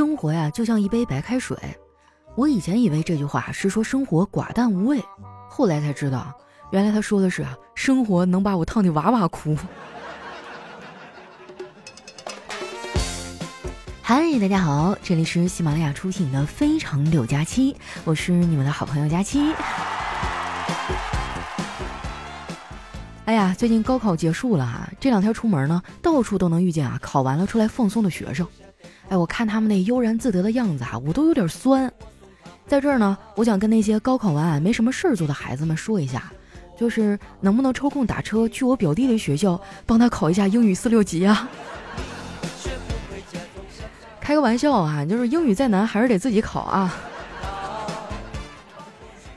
生活呀，就像一杯白开水。我以前以为这句话是说生活寡淡无味，后来才知道，原来他说的是啊生活能把我烫的哇哇哭。嗨，大家好，这里是喜马拉雅出品的《非常六加七》，我是你们的好朋友佳期。哎呀，最近高考结束了哈，这两天出门呢，到处都能遇见啊考完了出来放松的学生。哎，我看他们那悠然自得的样子啊，我都有点酸。在这儿呢，我想跟那些高考完没什么事儿做的孩子们说一下，就是能不能抽空打车去我表弟的学校，帮他考一下英语四六级啊？开个玩笑啊，就是英语再难还是得自己考啊。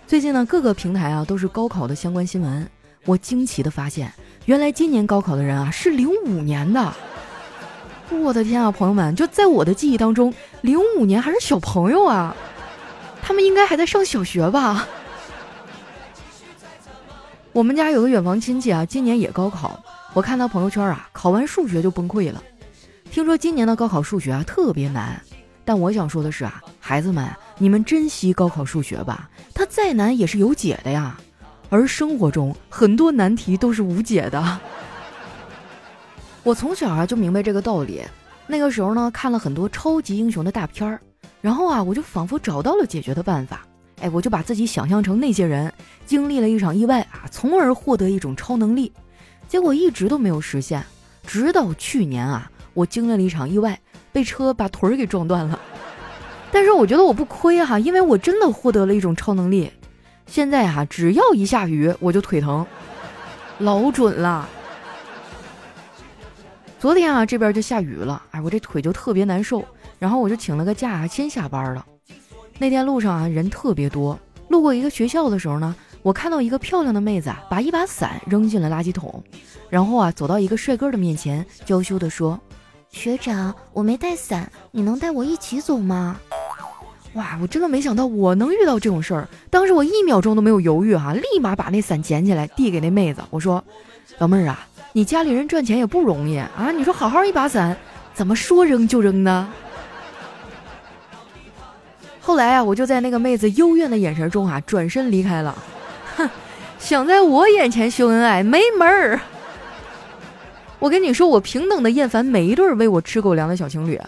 最近呢，各个平台啊都是高考的相关新闻。我惊奇的发现，原来今年高考的人啊是零五年的。我的天啊，朋友们，就在我的记忆当中，零五年还是小朋友啊，他们应该还在上小学吧？我们家有个远房亲戚啊，今年也高考，我看他朋友圈啊，考完数学就崩溃了。听说今年的高考数学啊特别难，但我想说的是啊，孩子们，你们珍惜高考数学吧，它再难也是有解的呀。而生活中很多难题都是无解的。我从小啊就明白这个道理。那个时候呢，看了很多超级英雄的大片儿，然后啊，我就仿佛找到了解决的办法。哎，我就把自己想象成那些人，经历了一场意外啊，从而获得一种超能力。结果一直都没有实现，直到去年啊，我经历了一场意外，被车把腿儿给撞断了。但是我觉得我不亏哈，因为我真的获得了一种超能力。现在哈，只要一下雨我就腿疼，老准了。昨天啊，这边就下雨了，哎，我这腿就特别难受，然后我就请了个假，先下班了。那天路上啊，人特别多，路过一个学校的时候呢，我看到一个漂亮的妹子啊，把一把伞扔进了垃圾桶，然后啊，走到一个帅哥的面前，娇羞地说：“学长，我没带伞，你能带我一起走吗？”哇，我真的没想到我能遇到这种事儿。当时我一秒钟都没有犹豫哈，立马把那伞捡起来递给那妹子，我说：“老妹儿啊，你家里人赚钱也不容易啊，你说好好一把伞，怎么说扔就扔呢？”后来啊，我就在那个妹子幽怨的眼神中啊，转身离开了。哼，想在我眼前秀恩爱没门儿！我跟你说，我平等的厌烦每一对为我吃狗粮的小情侣。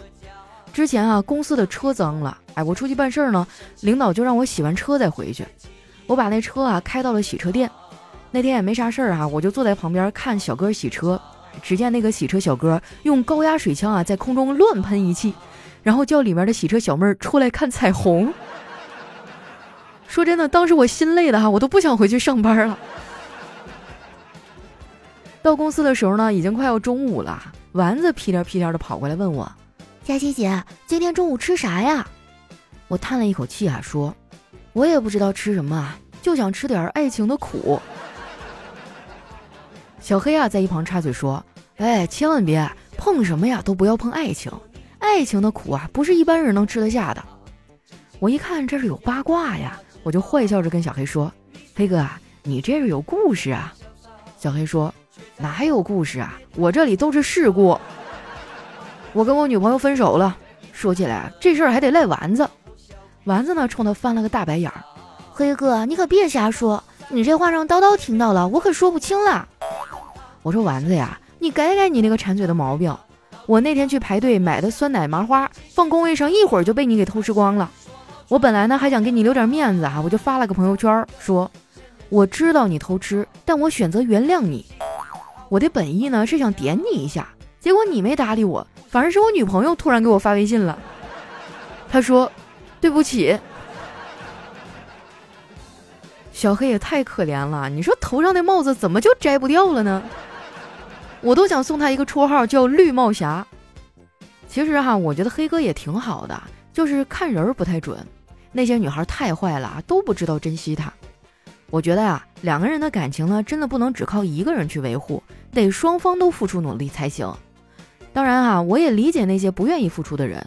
之前啊，公司的车脏了，哎，我出去办事儿呢，领导就让我洗完车再回去。我把那车啊开到了洗车店，那天也没啥事儿啊，我就坐在旁边看小哥洗车。只见那个洗车小哥用高压水枪啊在空中乱喷一气，然后叫里面的洗车小妹儿出来看彩虹。说真的，当时我心累的哈，我都不想回去上班了。到公司的时候呢，已经快要中午了，丸子屁颠屁颠的跑过来问我。佳琪姐，今天中午吃啥呀？我叹了一口气啊，说：“我也不知道吃什么，就想吃点爱情的苦。”小黑啊，在一旁插嘴说：“哎，千万别碰什么呀，都不要碰爱情，爱情的苦啊，不是一般人能吃得下的。”我一看这是有八卦呀，我就坏笑着跟小黑说：“黑哥啊，你这是有故事啊？”小黑说：“哪有故事啊？我这里都是事故。”我跟我女朋友分手了，说起来这事儿还得赖丸子。丸子呢，冲他翻了个大白眼儿。黑哥，你可别瞎说，你这话让叨叨听到了，我可说不清了。我说丸子呀，你改改你那个馋嘴的毛病。我那天去排队买的酸奶麻花，放工位上一会儿就被你给偷吃光了。我本来呢还想给你留点面子哈，我就发了个朋友圈说，我知道你偷吃，但我选择原谅你。我的本意呢是想点你一下，结果你没搭理我。反而是我女朋友突然给我发微信了，她说：“对不起。”小黑也太可怜了，你说头上的帽子怎么就摘不掉了呢？我都想送他一个绰号叫“绿帽侠”。其实哈，我觉得黑哥也挺好的，就是看人不太准。那些女孩太坏了，都不知道珍惜他。我觉得呀，两个人的感情呢，真的不能只靠一个人去维护，得双方都付出努力才行。当然哈，我也理解那些不愿意付出的人，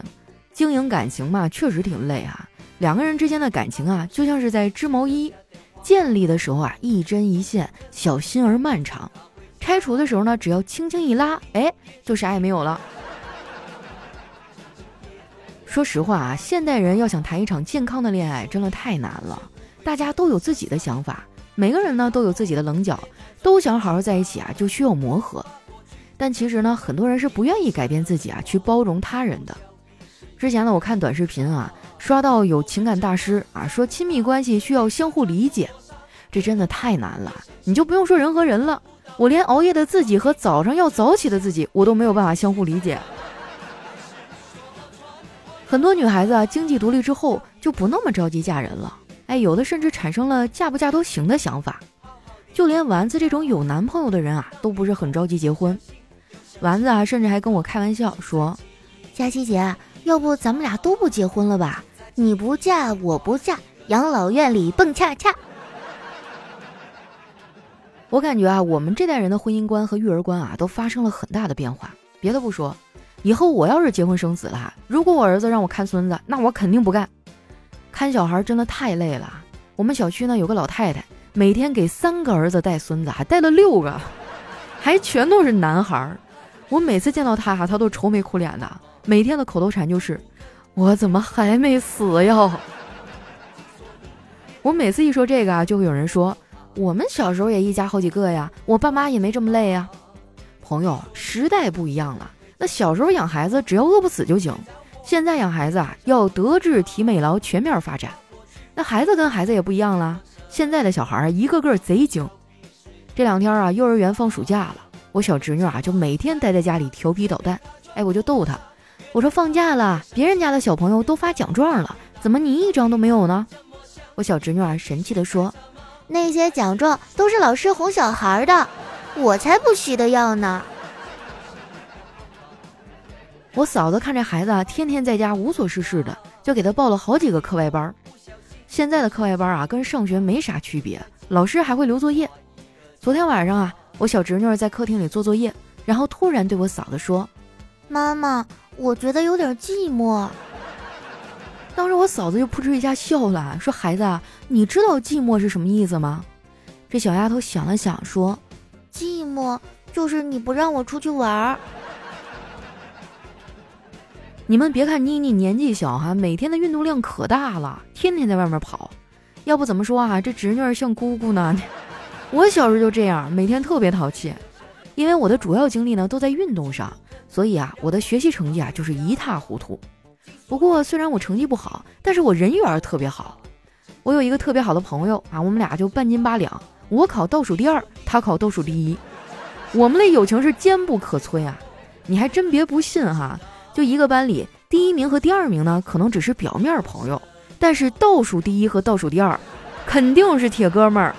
经营感情嘛，确实挺累啊。两个人之间的感情啊，就像是在织毛衣，建立的时候啊，一针一线，小心而漫长；拆除的时候呢，只要轻轻一拉，哎，就啥也没有了。说实话啊，现代人要想谈一场健康的恋爱，真的太难了。大家都有自己的想法，每个人呢都有自己的棱角，都想好好在一起啊，就需要磨合。但其实呢，很多人是不愿意改变自己啊，去包容他人的。之前呢，我看短视频啊，刷到有情感大师啊说亲密关系需要相互理解，这真的太难了。你就不用说人和人了，我连熬夜的自己和早上要早起的自己，我都没有办法相互理解。很多女孩子啊，经济独立之后就不那么着急嫁人了，哎，有的甚至产生了嫁不嫁都行的想法。就连丸子这种有男朋友的人啊，都不是很着急结婚。丸子啊，甚至还跟我开玩笑说：“佳琪姐，要不咱们俩都不结婚了吧？你不嫁，我不嫁，养老院里蹦恰恰。”我感觉啊，我们这代人的婚姻观和育儿观啊，都发生了很大的变化。别的不说，以后我要是结婚生子了，如果我儿子让我看孙子，那我肯定不干。看小孩真的太累了。我们小区呢有个老太太，每天给三个儿子带孙子，还带了六个，还全都是男孩儿。我每次见到他哈，他都愁眉苦脸的，每天的口头禅就是：“我怎么还没死呀？”我每次一说这个啊，就会有人说：“我们小时候也一家好几个呀，我爸妈也没这么累呀。”朋友，时代不一样了，那小时候养孩子只要饿不死就行，现在养孩子啊要德智体美劳全面发展。那孩子跟孩子也不一样了，现在的小孩一个个贼精。这两天啊，幼儿园放暑假了。我小侄女啊，就每天待在家里调皮捣蛋。哎，我就逗她，我说放假了，别人家的小朋友都发奖状了，怎么你一张都没有呢？我小侄女啊，神气地说：“那些奖状都是老师哄小孩的，我才不稀得要呢。”我嫂子看这孩子啊，天天在家无所事事的，就给他报了好几个课外班。现在的课外班啊，跟上学没啥区别，老师还会留作业。昨天晚上啊。我小侄女在客厅里做作业，然后突然对我嫂子说：“妈妈，我觉得有点寂寞。”当时我嫂子就扑哧一下笑了，说：“孩子，你知道寂寞是什么意思吗？”这小丫头想了想说：“寂寞就是你不让我出去玩儿。”你们别看妮妮年纪小哈，每天的运动量可大了，天天在外面跑。要不怎么说啊，这侄女儿像姑姑呢？我小时候就这样，每天特别淘气，因为我的主要精力呢都在运动上，所以啊，我的学习成绩啊就是一塌糊涂。不过虽然我成绩不好，但是我人缘特别好。我有一个特别好的朋友啊，我们俩就半斤八两，我考倒数第二，他考倒数第一，我们的友情是坚不可摧啊！你还真别不信哈，就一个班里第一名和第二名呢，可能只是表面朋友，但是倒数第一和倒数第二，肯定是铁哥们儿。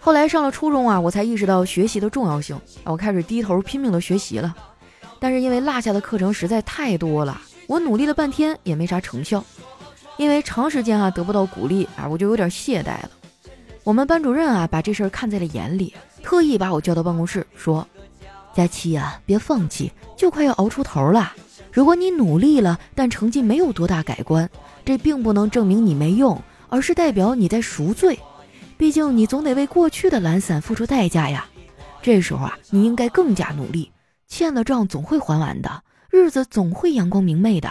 后来上了初中啊，我才意识到学习的重要性，我开始低头拼命的学习了。但是因为落下的课程实在太多了，我努力了半天也没啥成效。因为长时间啊得不到鼓励啊，我就有点懈怠了。我们班主任啊把这事儿看在了眼里，特意把我叫到办公室说：“佳期啊，别放弃，就快要熬出头了。如果你努力了，但成绩没有多大改观，这并不能证明你没用，而是代表你在赎罪。”毕竟你总得为过去的懒散付出代价呀，这时候啊，你应该更加努力，欠的账总会还完的，日子总会阳光明媚的。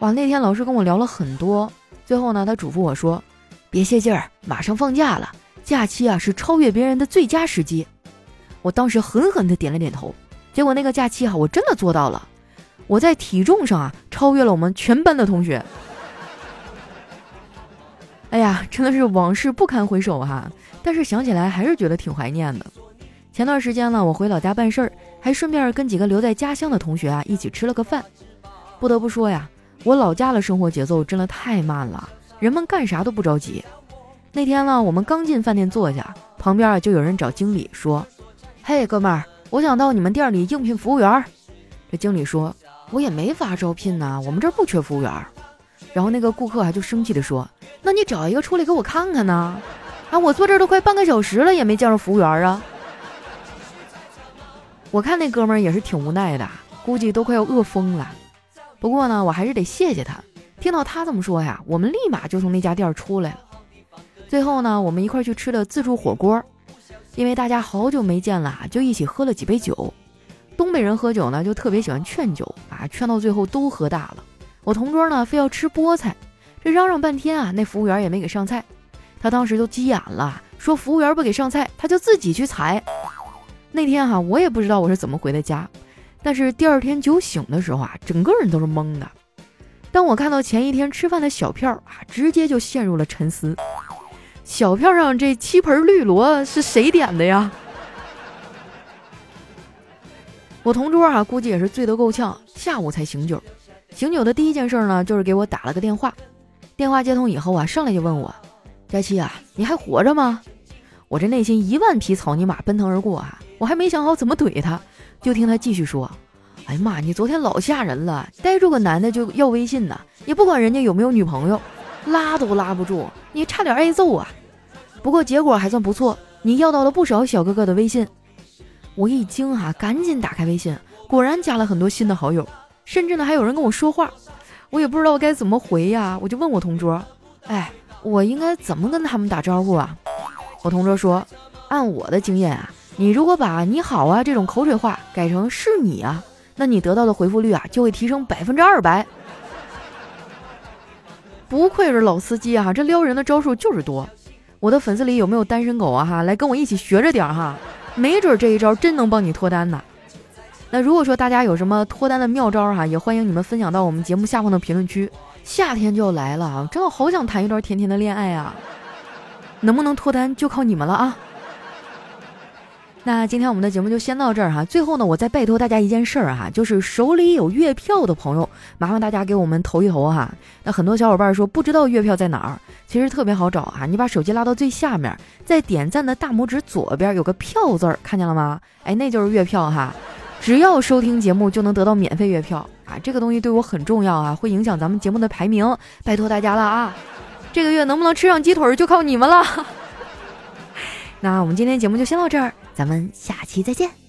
哇，那天老师跟我聊了很多，最后呢，他嘱咐我说，别泄劲儿，马上放假了，假期啊是超越别人的最佳时机。我当时狠狠地点了点头，结果那个假期哈，我真的做到了，我在体重上啊超越了我们全班的同学。哎呀，真的是往事不堪回首哈！但是想起来还是觉得挺怀念的。前段时间呢，我回老家办事儿，还顺便跟几个留在家乡的同学啊一起吃了个饭。不得不说呀，我老家的生活节奏真的太慢了，人们干啥都不着急。那天呢，我们刚进饭店坐下，旁边啊就有人找经理说：“嘿，哥们儿，我想到你们店里应聘服务员。”这经理说：“我也没法招聘呐，我们这儿不缺服务员。”然后那个顾客还就生气地说：“那你找一个出来给我看看呢？啊，我坐这儿都快半个小时了，也没见着服务员啊！”我看那哥们儿也是挺无奈的，估计都快要饿疯了。不过呢，我还是得谢谢他。听到他这么说呀，我们立马就从那家店出来了。最后呢，我们一块去吃了自助火锅，因为大家好久没见了，就一起喝了几杯酒。东北人喝酒呢就特别喜欢劝酒啊，劝到最后都喝大了。我同桌呢非要吃菠菜，这嚷嚷半天啊，那服务员也没给上菜。他当时就急眼了，说服务员不给上菜，他就自己去采。那天哈，我也不知道我是怎么回的家，但是第二天酒醒的时候啊，整个人都是懵的。当我看到前一天吃饭的小票啊，直接就陷入了沉思。小票上这七盆绿萝是谁点的呀？我同桌啊，估计也是醉得够呛，下午才醒酒。醒酒的第一件事呢，就是给我打了个电话。电话接通以后啊，上来就问我：“佳期啊，你还活着吗？”我这内心一万匹草泥马奔腾而过啊，我还没想好怎么怼他，就听他继续说：“哎呀妈，你昨天老吓人了，逮住个男的就要微信呢，也不管人家有没有女朋友，拉都拉不住，你差点挨揍啊！”不过结果还算不错，你要到了不少小哥哥的微信。我一惊哈，赶紧打开微信，果然加了很多新的好友，甚至呢还有人跟我说话，我也不知道该怎么回呀，我就问我同桌，哎，我应该怎么跟他们打招呼啊？我同桌说，按我的经验啊，你如果把你好啊这种口水话改成是你啊，那你得到的回复率啊就会提升百分之二百。不愧是老司机啊，这撩人的招数就是多。我的粉丝里有没有单身狗啊？哈，来跟我一起学着点哈，没准这一招真能帮你脱单呢。那如果说大家有什么脱单的妙招哈，也欢迎你们分享到我们节目下方的评论区。夏天就要来了啊，真的好想谈一段甜甜的恋爱啊！能不能脱单就靠你们了啊！那今天我们的节目就先到这儿哈。最后呢，我再拜托大家一件事儿哈，就是手里有月票的朋友，麻烦大家给我们投一投哈。那很多小伙伴说不知道月票在哪儿，其实特别好找哈。你把手机拉到最下面，在点赞的大拇指左边有个票字儿，看见了吗？哎，那就是月票哈。只要收听节目就能得到免费月票啊，这个东西对我很重要啊，会影响咱们节目的排名，拜托大家了啊。这个月能不能吃上鸡腿就靠你们了。那我们今天节目就先到这儿。咱们下期再见。